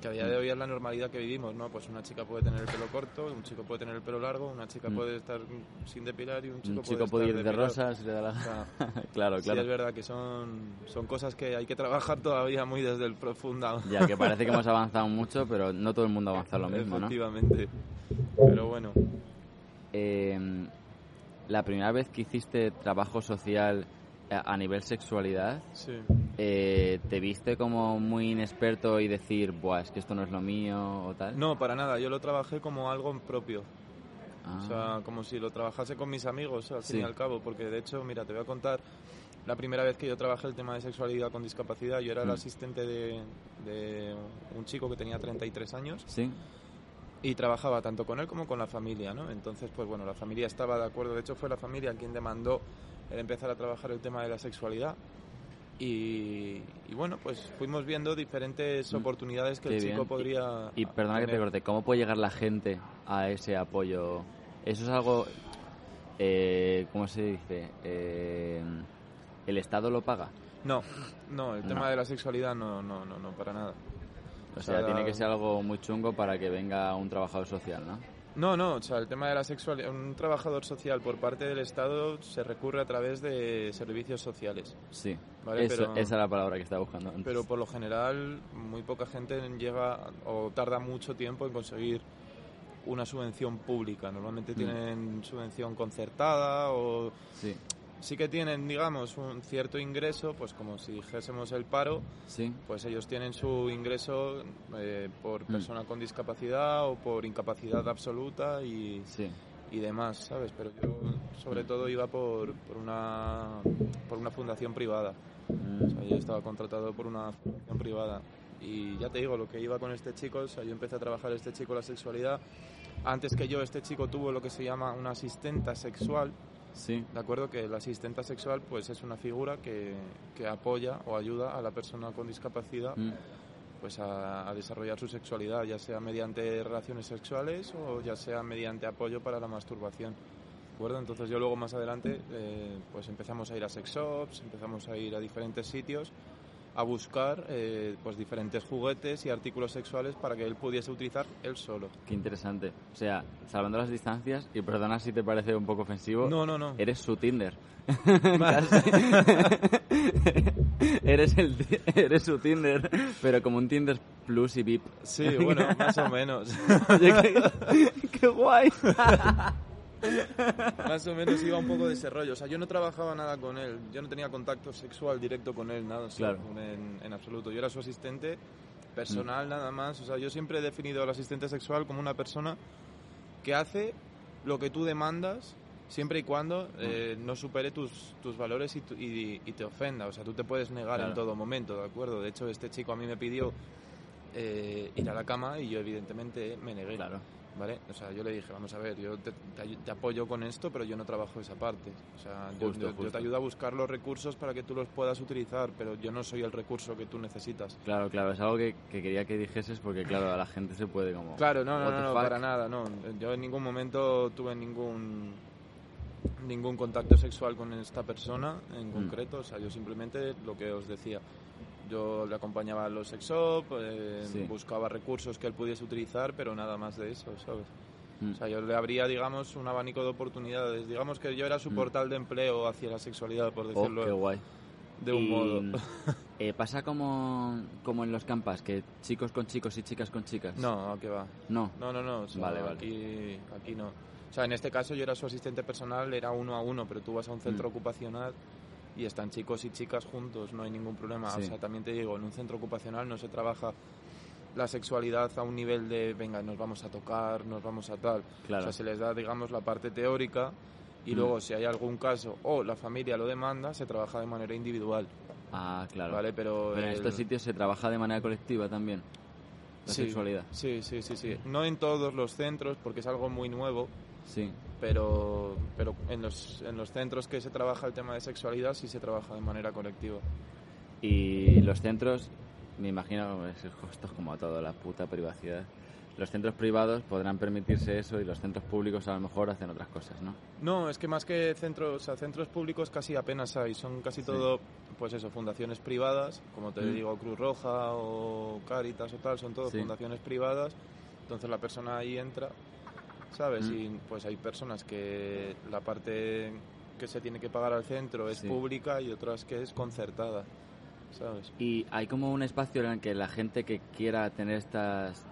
[SPEAKER 2] que a día de hoy es la normalidad que vivimos, ¿no? Pues una chica puede tener el pelo corto, un chico puede tener el pelo largo, una chica
[SPEAKER 1] Mm.
[SPEAKER 2] puede estar sin depilar y un chico,
[SPEAKER 1] un chico puede ir de
[SPEAKER 2] estar
[SPEAKER 1] rosa si le da la
[SPEAKER 2] O sea, *laughs*
[SPEAKER 1] claro,
[SPEAKER 2] sí,
[SPEAKER 1] claro.
[SPEAKER 2] es verdad que son, son cosas que hay que trabajar todavía muy desde el profundo.
[SPEAKER 1] Ya que parece que hemos avanzado mucho, pero no todo el mundo avanza lo mismo, ¿no?
[SPEAKER 2] Efectivamente. Pero bueno,
[SPEAKER 1] Eh, la primera vez que hiciste trabajo social a nivel sexualidad,
[SPEAKER 2] sí.
[SPEAKER 1] eh, ¿te viste como muy inexperto y decir, Buah, es que esto no es lo mío o tal?
[SPEAKER 2] No, para nada. Yo lo trabajé como algo propio.
[SPEAKER 1] Ah,
[SPEAKER 2] O sea, como si lo trabajase con mis amigos, al fin
[SPEAKER 1] Sí.
[SPEAKER 2] y al cabo. Porque de hecho, mira, te voy a contar la primera vez que yo trabajé el tema de sexualidad con discapacidad. Yo era el
[SPEAKER 1] Mm.
[SPEAKER 2] asistente de, de un chico que tenía 33 años
[SPEAKER 1] ¿Sí?
[SPEAKER 2] y trabajaba tanto con él como con la familia, ¿no? Entonces, pues bueno, la familia estaba de acuerdo. De hecho, fue la familia quien demandó el empezar a trabajar el tema de la sexualidad. Y, y bueno, pues fuimos viendo diferentes
[SPEAKER 1] Mm.
[SPEAKER 2] oportunidades que
[SPEAKER 1] Qué
[SPEAKER 2] el chico
[SPEAKER 1] bien.
[SPEAKER 2] podría.
[SPEAKER 1] Y perdona que te corte, ¿cómo puede llegar la gente a ese apoyo? Eso es algo, eh, ¿cómo se dice? Eh, ¿El Estado lo paga?
[SPEAKER 2] No, no, el tema
[SPEAKER 1] No.
[SPEAKER 2] de la sexualidad no, no, no, no, para nada.
[SPEAKER 1] O sea, tiene que ser algo muy chungo para que venga un trabajador social, ¿no?
[SPEAKER 2] No, no, o sea, el tema de la sexualidad, un trabajador social por parte del Estado se recurre a través de servicios sociales.
[SPEAKER 1] Sí,
[SPEAKER 2] Vale,
[SPEAKER 1] eso-
[SPEAKER 2] pero-
[SPEAKER 1] esa es la palabra que estaba buscando antes.
[SPEAKER 2] Pero por lo general, muy poca gente llega o tarda mucho tiempo en conseguir una subvención pública. Normalmente
[SPEAKER 1] Mm.
[SPEAKER 2] tienen subvención concertada o
[SPEAKER 1] Sí,
[SPEAKER 2] sí que tienen, digamos, un cierto ingreso, pues como si dijésemos el paro,
[SPEAKER 1] sí,
[SPEAKER 2] pues ellos tienen su ingreso eh, por
[SPEAKER 1] Mm.
[SPEAKER 2] persona con discapacidad o por incapacidad absoluta y,
[SPEAKER 1] sí.
[SPEAKER 2] y demás, ¿sabes? Pero yo sobre todo iba por, por, una, por una fundación privada.
[SPEAKER 1] Mm,
[SPEAKER 2] O sea, yo estaba contratado por una fundación privada. Y ya te digo, lo que iba con este chico, o sea, yo empecé a trabajar este chico la sexualidad. Antes que yo, este chico tuvo lo que se llama una asistenta sexual,
[SPEAKER 1] sí,
[SPEAKER 2] ¿de acuerdo? Que la asistenta sexual pues es una figura que, que apoya o ayuda a la persona con discapacidad
[SPEAKER 1] mm,
[SPEAKER 2] pues a, a desarrollar su sexualidad, ya sea mediante relaciones sexuales o ya sea mediante apoyo para la masturbación. ¿De acuerdo? Entonces yo luego más adelante eh, pues empezamos a ir a sex shops, empezamos a ir a diferentes sitios a buscar eh, pues diferentes juguetes y artículos sexuales para que él pudiese utilizar él solo.
[SPEAKER 1] qué interesante. O sea, salvando las distancias, y perdona si te parece un poco ofensivo,
[SPEAKER 2] No, no, no.
[SPEAKER 1] eres su Tinder. *laughs* eres, el, eres su Tinder, pero como un Tinder Plus y VIP.
[SPEAKER 2] Sí, bueno, más o menos. *laughs*
[SPEAKER 1] Oye, qué, qué guay. *laughs* *laughs*
[SPEAKER 2] Más o menos iba un poco de ese rollo. O sea, yo no trabajaba nada con él. Yo no tenía contacto sexual directo con él, nada. o sea,
[SPEAKER 1] Claro.
[SPEAKER 2] En, en absoluto. Yo era su asistente personal, nada más. O sea, yo siempre he definido al asistente sexual como una persona que hace lo que tú demandas siempre y cuando eh, no supere tus, tus valores y, tu- y- y te ofenda. O sea, tú te puedes negar
[SPEAKER 1] Claro.
[SPEAKER 2] en todo momento, ¿de acuerdo? De hecho, este chico a mí me pidió eh, ir a la cama y yo evidentemente me negué.
[SPEAKER 1] Claro.
[SPEAKER 2] ¿Vale? O sea, yo le dije, vamos a ver, yo te, te ay- te apoyo con esto, pero yo no trabajo esa parte. O sea, yo-
[SPEAKER 1] Justo,
[SPEAKER 2] yo, yo
[SPEAKER 1] justo.
[SPEAKER 2] te ayudo a buscar los recursos para que tú los puedas utilizar, pero yo no soy el recurso que tú necesitas.
[SPEAKER 1] Claro, claro, es algo que, que quería que dijeses porque, claro, a la gente se puede como...
[SPEAKER 2] Claro, no, no, no, para nada, no. Yo en ningún momento tuve ningún ningún contacto sexual con esta persona en
[SPEAKER 1] Mm.
[SPEAKER 2] concreto, o sea, yo simplemente lo que os decía, yo le acompañaba a los sex shop, eh,
[SPEAKER 1] Sí.
[SPEAKER 2] buscaba recursos que él pudiese utilizar, pero nada más de eso, ¿sabes?
[SPEAKER 1] Mm.
[SPEAKER 2] O sea, yo le abría, digamos, un abanico de oportunidades. Digamos que yo era su
[SPEAKER 1] Mm.
[SPEAKER 2] portal de empleo hacia la sexualidad, por
[SPEAKER 1] Oh,
[SPEAKER 2] decirlo
[SPEAKER 1] qué guay.
[SPEAKER 2] de un
[SPEAKER 1] Y,
[SPEAKER 2] modo. *laughs*
[SPEAKER 1] eh, ¿Pasa como, como en los campas, que chicos con chicos y chicas con chicas?
[SPEAKER 2] No, ¿a qué va?
[SPEAKER 1] No.
[SPEAKER 2] No, no, no. o sea,
[SPEAKER 1] Vale, vale.
[SPEAKER 2] Aquí, aquí no. O sea, en este caso yo era su asistente personal, era uno a uno, pero tú vas a un centro
[SPEAKER 1] Mm.
[SPEAKER 2] ocupacional y están chicos y chicas juntos, no hay ningún problema.
[SPEAKER 1] Sí.
[SPEAKER 2] O sea, también te digo, en un centro ocupacional no se trabaja la sexualidad a un nivel de, venga, nos vamos a tocar, nos vamos a tal.
[SPEAKER 1] Claro.
[SPEAKER 2] O sea, se les da, digamos, la parte teórica y
[SPEAKER 1] Mm.
[SPEAKER 2] luego si hay algún caso o la familia lo demanda, se trabaja de manera individual,
[SPEAKER 1] Ah, claro.
[SPEAKER 2] ¿vale? Pero,
[SPEAKER 1] Pero en
[SPEAKER 2] el-
[SPEAKER 1] estos sitios se trabaja de manera colectiva también, la
[SPEAKER 2] Sí,
[SPEAKER 1] sexualidad.
[SPEAKER 2] Sí, sí, sí, sí. No en todos los centros porque es algo muy nuevo,
[SPEAKER 1] Sí.
[SPEAKER 2] Pero, pero en, los, en los centros que se trabaja el tema de sexualidad sí se trabaja de manera colectiva.
[SPEAKER 1] Y los centros, me imagino, es, es como todo, la puta privacidad. Los centros privados podrán permitirse eso y los centros públicos a lo mejor hacen otras cosas, ¿no?
[SPEAKER 2] No, es que más que centros, o sea, centros públicos casi apenas hay, son casi
[SPEAKER 1] Sí.
[SPEAKER 2] todo, pues eso, fundaciones privadas, como te
[SPEAKER 1] Mm.
[SPEAKER 2] digo, Cruz Roja o Cáritas o tal, son todo
[SPEAKER 1] Sí.
[SPEAKER 2] fundaciones privadas, entonces la persona ahí entra, ¿sabes?
[SPEAKER 1] Mm.
[SPEAKER 2] Y pues hay personas que la parte que se tiene que pagar al centro es
[SPEAKER 1] Sí.
[SPEAKER 2] pública y otras que es concertada, ¿sabes?
[SPEAKER 1] Y hay como un espacio en el que la gente que quiera tener estas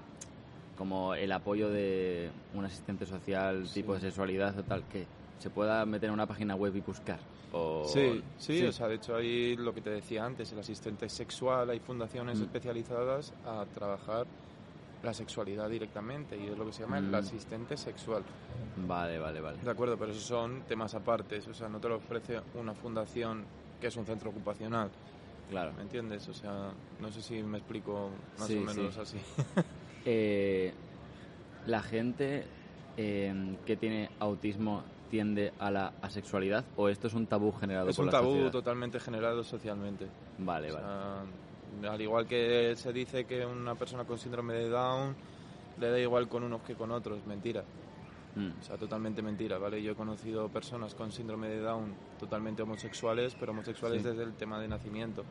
[SPEAKER 1] como el apoyo de un asistente social
[SPEAKER 2] Sí.
[SPEAKER 1] tipo de sexualidad o tal que se pueda meter en una página web y buscar o
[SPEAKER 2] Sí, sí, o sea, de hecho hay lo que te decía antes, el asistente sexual, hay fundaciones
[SPEAKER 1] Mm.
[SPEAKER 2] especializadas a trabajar la sexualidad directamente y es lo que se llama el
[SPEAKER 1] Mm.
[SPEAKER 2] asistente sexual.
[SPEAKER 1] vale vale vale
[SPEAKER 2] De acuerdo, pero esos son temas apartes, o sea, no te lo ofrece una fundación que es un centro ocupacional,
[SPEAKER 1] claro
[SPEAKER 2] ¿me entiendes? O sea, no sé si me explico más
[SPEAKER 1] Sí,
[SPEAKER 2] o menos
[SPEAKER 1] sí.
[SPEAKER 2] así. *laughs*
[SPEAKER 1] Eh, la gente eh, que tiene autismo tiende a la asexualidad o esto es un tabú generado
[SPEAKER 2] es
[SPEAKER 1] por
[SPEAKER 2] un tabú totalmente generado socialmente.
[SPEAKER 1] Vale,
[SPEAKER 2] O
[SPEAKER 1] vale.
[SPEAKER 2] sea, al igual que se dice que una persona con síndrome de Down le da igual con unos que con otros, mentira.
[SPEAKER 1] Mm,
[SPEAKER 2] O sea, totalmente mentira, ¿vale? Yo he conocido personas con síndrome de Down totalmente homosexuales, pero homosexuales
[SPEAKER 1] Sí.
[SPEAKER 2] desde el tema de nacimiento.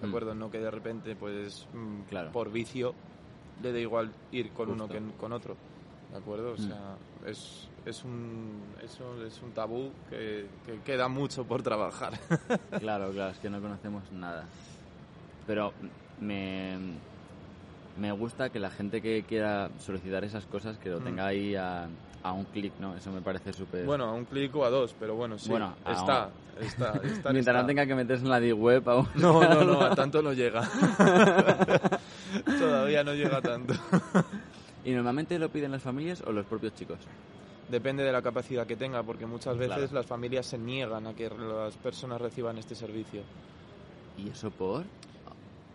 [SPEAKER 2] ¿De
[SPEAKER 1] Mm.
[SPEAKER 2] acuerdo? No que de repente, pues, mm,
[SPEAKER 1] Claro.
[SPEAKER 2] por vicio, le da igual ir con uno que con otro. ¿De acuerdo? O
[SPEAKER 1] Mm.
[SPEAKER 2] sea, es, es, un, es un tabú que, que queda mucho por trabajar. *laughs*
[SPEAKER 1] Claro, claro, es que no conocemos nada. Pero me, me gusta que la gente que quiera solicitar esas cosas que lo
[SPEAKER 2] Mm.
[SPEAKER 1] tenga ahí a, a un clic, ¿no? Eso me parece súper...
[SPEAKER 2] bueno, a un clic o a dos, pero bueno, sí.
[SPEAKER 1] Bueno,
[SPEAKER 2] está, está, está, *laughs*
[SPEAKER 1] Mientras no tenga que meterse en la deep web aún.
[SPEAKER 2] No, no, no, a tanto no llega. *laughs* Todavía no llega tanto.
[SPEAKER 1] ¿Y normalmente lo piden las familias o los propios chicos?
[SPEAKER 2] Depende de la capacidad que tenga, porque muchas veces
[SPEAKER 1] Claro.
[SPEAKER 2] las familias se niegan a que las personas reciban este servicio.
[SPEAKER 1] ¿Y eso por?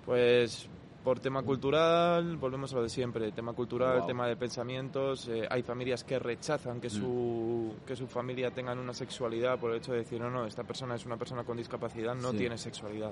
[SPEAKER 2] Pues por tema cultural, volvemos a lo de siempre, tema cultural, tema de pensamientos, eh, hay familias que rechazan que su, que su familia tengan una sexualidad por el hecho de decir, no, no, esta persona es una persona con discapacidad, no
[SPEAKER 1] Sí.
[SPEAKER 2] tiene sexualidad.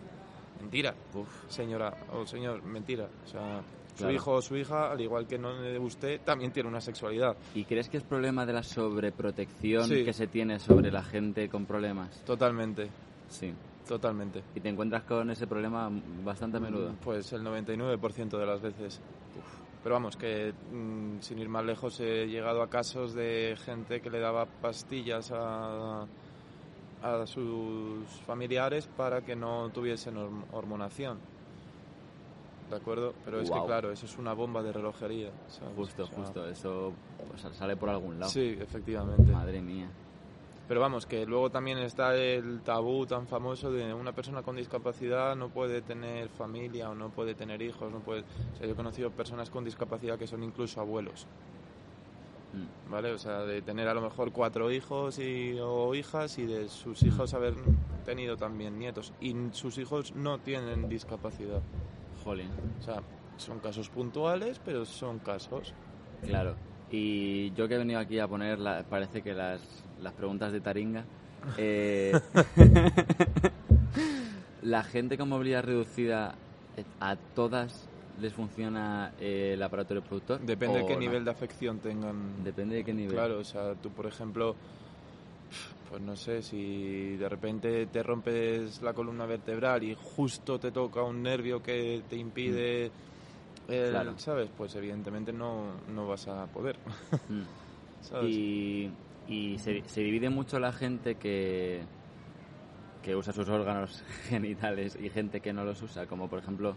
[SPEAKER 2] Mentira,
[SPEAKER 1] Uf,
[SPEAKER 2] señora o señor, mentira. O sea, su hijo o su hija, al igual que no usted, también tiene una sexualidad.
[SPEAKER 1] ¿Y crees que es problema de la sobreprotección
[SPEAKER 2] Sí.
[SPEAKER 1] que se tiene sobre la gente con problemas?
[SPEAKER 2] Totalmente,
[SPEAKER 1] Sí.
[SPEAKER 2] Totalmente.
[SPEAKER 1] ¿Y te encuentras con ese problema bastante a menudo?
[SPEAKER 2] Pues el 99% de las veces. Pero vamos, que mm, sin ir más lejos he llegado a casos de gente que le daba pastillas a, a sus familiares para que no tuviesen horm- hormonación. ¿De acuerdo? Pero es que claro, eso es una bomba de relojería. ¿sabes?
[SPEAKER 1] Justo,
[SPEAKER 2] O sea,
[SPEAKER 1] justo. Eso pues, sale por algún lado.
[SPEAKER 2] Sí, efectivamente.
[SPEAKER 1] Madre mía.
[SPEAKER 2] Pero vamos, que luego también está el tabú tan famoso de una persona con discapacidad no puede tener familia o no puede tener hijos, no puede... O sea, yo he conocido personas con discapacidad que son incluso abuelos,
[SPEAKER 1] Mm.
[SPEAKER 2] ¿vale? O sea, de tener a lo mejor cuatro hijos y, o hijas y de sus hijos haber tenido también nietos. Y sus hijos no tienen discapacidad.
[SPEAKER 1] Jolín.
[SPEAKER 2] O sea, son casos puntuales, pero son casos.
[SPEAKER 1] Claro. Y yo que he venido aquí a poner, la- parece que las, las preguntas de Taringa. eh, *laughs* la gente con movilidad reducida, eh, ¿a todas les funciona eh, el aparato reproductor?
[SPEAKER 2] Depende de
[SPEAKER 1] ¿O
[SPEAKER 2] qué
[SPEAKER 1] no?
[SPEAKER 2] nivel de afección tengan.
[SPEAKER 1] Depende de qué nivel.
[SPEAKER 2] Claro, o sea, tú por ejemplo, pues no sé, si de repente te rompes la columna vertebral y justo te toca un nervio que te impide, el-
[SPEAKER 1] Mm. Claro.
[SPEAKER 2] ¿sabes? Pues evidentemente no, no vas a poder,
[SPEAKER 1] Mm. *laughs*
[SPEAKER 2] ¿sabes?
[SPEAKER 1] Y, y se, se divide mucho la gente que, que usa sus órganos *laughs* genitales y gente que no los usa, como por ejemplo,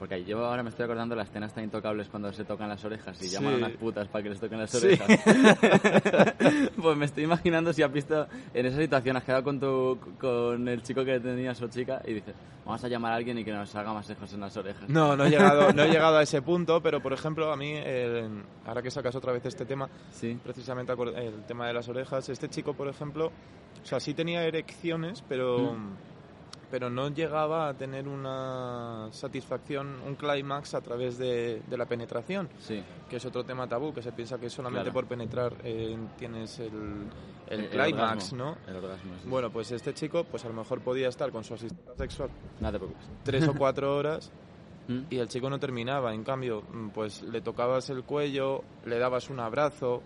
[SPEAKER 1] porque yo ahora me estoy acordando de las escenas tan intocables cuando se tocan las orejas y
[SPEAKER 2] Sí.
[SPEAKER 1] llaman a unas putas para que les toquen las
[SPEAKER 2] Sí.
[SPEAKER 1] orejas. *laughs* pues me estoy imaginando si has visto en esa situación, has quedado con, tu, con el chico que tenías o chica y dices, vamos a llamar a alguien y que nos haga masajos en las orejas.
[SPEAKER 2] No, no he llegado, no he *laughs* llegado a ese punto, pero por ejemplo a mí, eh, ahora que sacas otra vez este tema,
[SPEAKER 1] Sí.
[SPEAKER 2] precisamente el tema de las orejas. Este chico, por ejemplo, o sea, sí tenía erecciones, pero,
[SPEAKER 1] Mm.
[SPEAKER 2] Pero no llegaba a tener una satisfacción, un clímax a través de, de la penetración,
[SPEAKER 1] Sí.
[SPEAKER 2] que es otro tema tabú, que se piensa que solamente
[SPEAKER 1] Claro.
[SPEAKER 2] por penetrar eh, tienes el, el,
[SPEAKER 1] El-
[SPEAKER 2] clímax. ¿no?
[SPEAKER 1] El orgasmo, sí.
[SPEAKER 2] Bueno, pues este chico, pues a lo mejor podía estar con su asistente sexual
[SPEAKER 1] No te preocupes.
[SPEAKER 2] tres o cuatro horas *laughs*
[SPEAKER 1] ¿Mm?
[SPEAKER 2] y el chico no terminaba. En cambio, mm, pues le tocabas el cuello, le dabas un abrazo,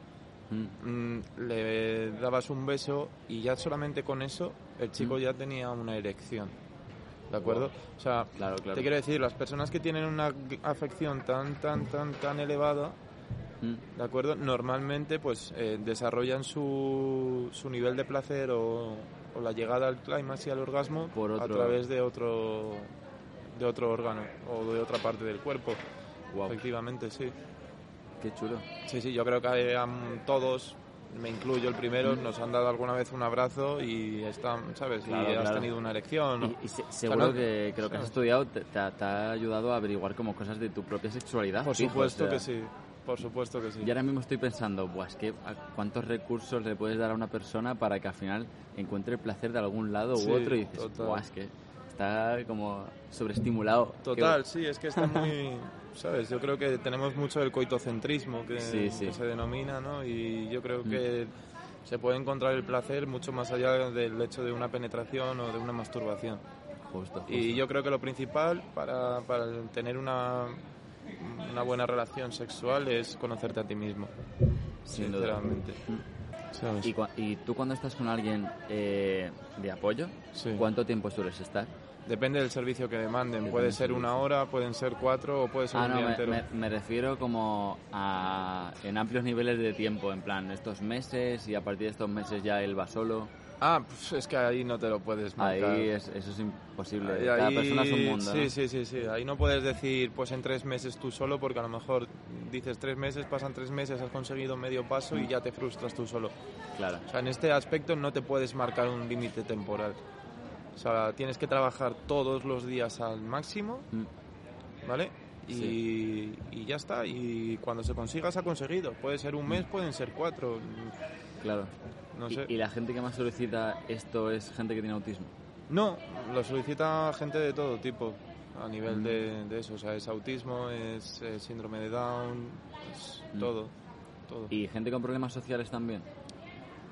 [SPEAKER 1] ¿Mm?
[SPEAKER 2] le dabas un beso y ya solamente con eso el chico
[SPEAKER 1] Mm.
[SPEAKER 2] ya tenía una erección. ¿De acuerdo? O sea,
[SPEAKER 1] Claro, claro.
[SPEAKER 2] te quiero decir, las personas que tienen una afección tan, tan, tan, tan elevada,
[SPEAKER 1] ¿Mm?
[SPEAKER 2] ¿de acuerdo? Normalmente pues eh, desarrollan su, su nivel de placer o, o la llegada al clímax y al orgasmo
[SPEAKER 1] Por
[SPEAKER 2] a través de otro de otro órgano o de otra parte del cuerpo. Efectivamente, sí.
[SPEAKER 1] Qué chulo.
[SPEAKER 2] Sí, sí, yo creo que am- todos, me incluyo el primero, nos han dado alguna vez un abrazo y están, ¿sabes?
[SPEAKER 1] Claro,
[SPEAKER 2] y has tenido una erección. ¿no?
[SPEAKER 1] Y, y se- seguro que, que lo que has estudiado te, te ha, te ha ayudado a averiguar como cosas de tu propia sexualidad.
[SPEAKER 2] Por
[SPEAKER 1] fijo,
[SPEAKER 2] supuesto
[SPEAKER 1] o sea,
[SPEAKER 2] que sí, por supuesto que sí.
[SPEAKER 1] Y ahora mismo estoy pensando, Buah, es que ¿a cuántos recursos le puedes dar a una persona para que al final encuentre el placer de algún lado
[SPEAKER 2] Sí,
[SPEAKER 1] u otro y dices. Buah, es que está como sobreestimulado.
[SPEAKER 2] Total, sí, es que está muy... *laughs* ¿Sabes? Yo creo que tenemos mucho el coitocentrismo que,
[SPEAKER 1] Sí, sí.
[SPEAKER 2] que se denomina, ¿no? Y yo creo
[SPEAKER 1] Mm.
[SPEAKER 2] que se puede encontrar el placer mucho más allá del hecho de una penetración o de una masturbación.
[SPEAKER 1] Que, justo, justo.
[SPEAKER 2] Y yo creo que lo principal para, para tener una, una buena relación sexual es conocerte a ti mismo,
[SPEAKER 1] Sin
[SPEAKER 2] sinceramente.
[SPEAKER 1] ¿Y, y tú cuando estás con alguien eh, de apoyo,
[SPEAKER 2] Sí.
[SPEAKER 1] cuánto tiempo sueles estar?
[SPEAKER 2] Depende del servicio que demanden.
[SPEAKER 1] Depende
[SPEAKER 2] puede ser una hora, pueden ser cuatro o puede ser
[SPEAKER 1] Ah,
[SPEAKER 2] un
[SPEAKER 1] no,
[SPEAKER 2] día
[SPEAKER 1] me,
[SPEAKER 2] entero.
[SPEAKER 1] me- me refiero como a en amplios niveles de tiempo, en plan estos meses y a partir de estos meses ya él va solo.
[SPEAKER 2] Ah, pues es que ahí no te lo puedes marcar.
[SPEAKER 1] Ahí es, eso es imposible.
[SPEAKER 2] Ahí-
[SPEAKER 1] Cada
[SPEAKER 2] ahí-
[SPEAKER 1] persona es un mundo.
[SPEAKER 2] Sí,
[SPEAKER 1] ¿no?
[SPEAKER 2] sí, sí, sí. Ahí no puedes decir, pues en tres meses tú solo, porque a lo mejor dices tres meses, pasan tres meses, has conseguido medio paso y ya te frustras tú solo.
[SPEAKER 1] Claro.
[SPEAKER 2] O sea, en este aspecto no te puedes marcar un límite temporal. O sea, tienes que trabajar todos los días al máximo,
[SPEAKER 1] Mm,
[SPEAKER 2] ¿vale? Y, y ya está. Y cuando se consiga, se ha conseguido. Puede ser un mes, pueden ser cuatro.
[SPEAKER 1] Claro.
[SPEAKER 2] No sé.
[SPEAKER 1] y, la gente que más solicita esto es gente que tiene autismo.
[SPEAKER 2] No, lo solicita gente de todo tipo a nivel de, de eso. O sea, es autismo, es, síndrome de Down, es
[SPEAKER 1] Mm.
[SPEAKER 2] todo. todo.
[SPEAKER 1] Y gente con problemas sociales también.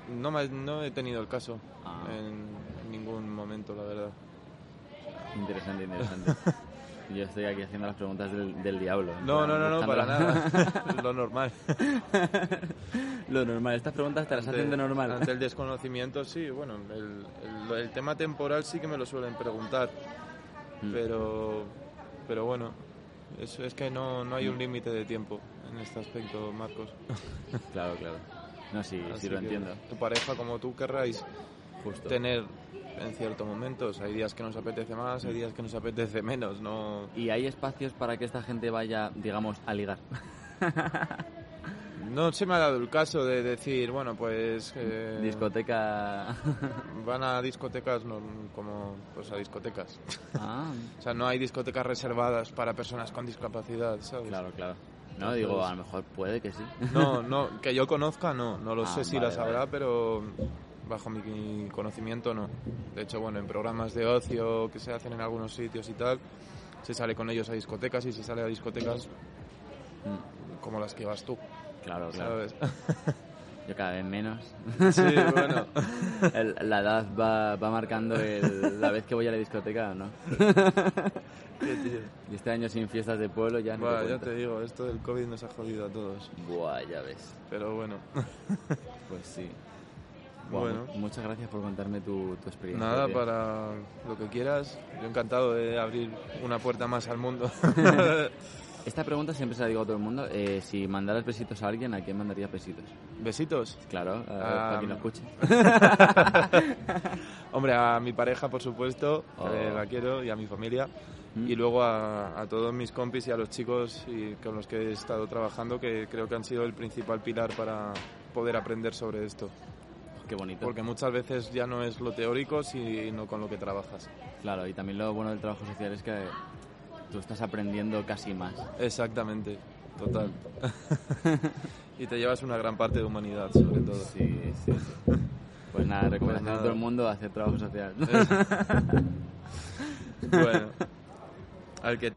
[SPEAKER 2] No, no he tenido el caso
[SPEAKER 1] Ah.
[SPEAKER 2] en ningún momento, la verdad.
[SPEAKER 1] Interesante, interesante. *laughs* Yo estoy aquí haciendo las preguntas del, del diablo.
[SPEAKER 2] No, no, no, no, para nada. *laughs* Lo normal.
[SPEAKER 1] Lo normal. Estas preguntas te las hacen de normal.
[SPEAKER 2] Ante el *laughs* desconocimiento, sí. Bueno, el, el- el tema temporal sí que me lo suelen preguntar.
[SPEAKER 1] Mm.
[SPEAKER 2] Pero, pero bueno, es, es que no, no hay un límite de tiempo en este aspecto, Marcos.
[SPEAKER 1] Claro, claro. No, sí,
[SPEAKER 2] Así
[SPEAKER 1] sí lo entiendo.
[SPEAKER 2] Tu pareja, como tú querráis
[SPEAKER 1] Justo.
[SPEAKER 2] tener en ciertos momentos. Hay días que nos apetece más, hay días que nos apetece menos. No,
[SPEAKER 1] ¿Y hay espacios para que esta gente vaya, digamos, a ligar? *laughs*
[SPEAKER 2] no se me ha dado el caso de decir, bueno, pues eh,
[SPEAKER 1] Discoteca. *laughs*
[SPEAKER 2] van a discotecas no, como pues a discotecas.
[SPEAKER 1] ah, *laughs*
[SPEAKER 2] O sea, no hay discotecas reservadas para personas con discapacidad, ¿sabes?
[SPEAKER 1] claro, claro. No,
[SPEAKER 2] Entonces-
[SPEAKER 1] digo, a lo mejor puede que sí.
[SPEAKER 2] No, no, que yo conozca no, no lo
[SPEAKER 1] Ah,
[SPEAKER 2] sé si
[SPEAKER 1] vale,
[SPEAKER 2] las habrá,
[SPEAKER 1] vale.
[SPEAKER 2] pero bajo mi conocimiento no. De hecho, bueno, en programas de ocio que se hacen en algunos sitios y tal, se sale con ellos a discotecas y se sale a discotecas
[SPEAKER 1] Mm,
[SPEAKER 2] como las que vas tú,
[SPEAKER 1] Claro, claro.
[SPEAKER 2] ¿sabes? *laughs*
[SPEAKER 1] Yo cada vez menos.
[SPEAKER 2] Sí, bueno. *laughs*
[SPEAKER 1] El- la edad va, va marcando el- la vez que voy a la discoteca, ¿no? *laughs* Y este año sin fiestas de pueblo ya no
[SPEAKER 2] Buah, ya te digo, esto del COVID nos ha jodido a todos.
[SPEAKER 1] Buah, ya ves.
[SPEAKER 2] Pero bueno,
[SPEAKER 1] Pues sí.
[SPEAKER 2] Bueno.
[SPEAKER 1] mu- muchas gracias por contarme tu, tu experiencia.
[SPEAKER 2] nada,
[SPEAKER 1] tío.
[SPEAKER 2] para lo que quieras. Yo encantado de abrir una puerta más al mundo. *laughs*
[SPEAKER 1] Esta pregunta siempre se la digo a todo el mundo. Eh, si mandaras besitos a alguien, ¿a quién mandarías besitos?
[SPEAKER 2] Besitos.
[SPEAKER 1] Claro,
[SPEAKER 2] Ah,
[SPEAKER 1] para quien lo escuche. *laughs*
[SPEAKER 2] Hombre, a mi pareja, por supuesto,
[SPEAKER 1] Oh.
[SPEAKER 2] eh, la quiero, y a mi familia.
[SPEAKER 1] Mm.
[SPEAKER 2] Y luego a, a todos mis compis y a los chicos y con los que he estado trabajando, que creo que han sido el principal pilar para poder aprender sobre esto.
[SPEAKER 1] Qué bonito.
[SPEAKER 2] Porque muchas veces ya no es lo teórico, sino con lo que trabajas.
[SPEAKER 1] Claro, y también lo bueno del trabajo social es que tú estás aprendiendo casi más.
[SPEAKER 2] Exactamente, total. *laughs* y te llevas una gran parte de humanidad, sobre todo.
[SPEAKER 1] Sí, sí, sí. Pues nada, recomendación
[SPEAKER 2] nada.
[SPEAKER 1] a todo el mundo hacer trabajo social. *laughs*
[SPEAKER 2] Bueno, al que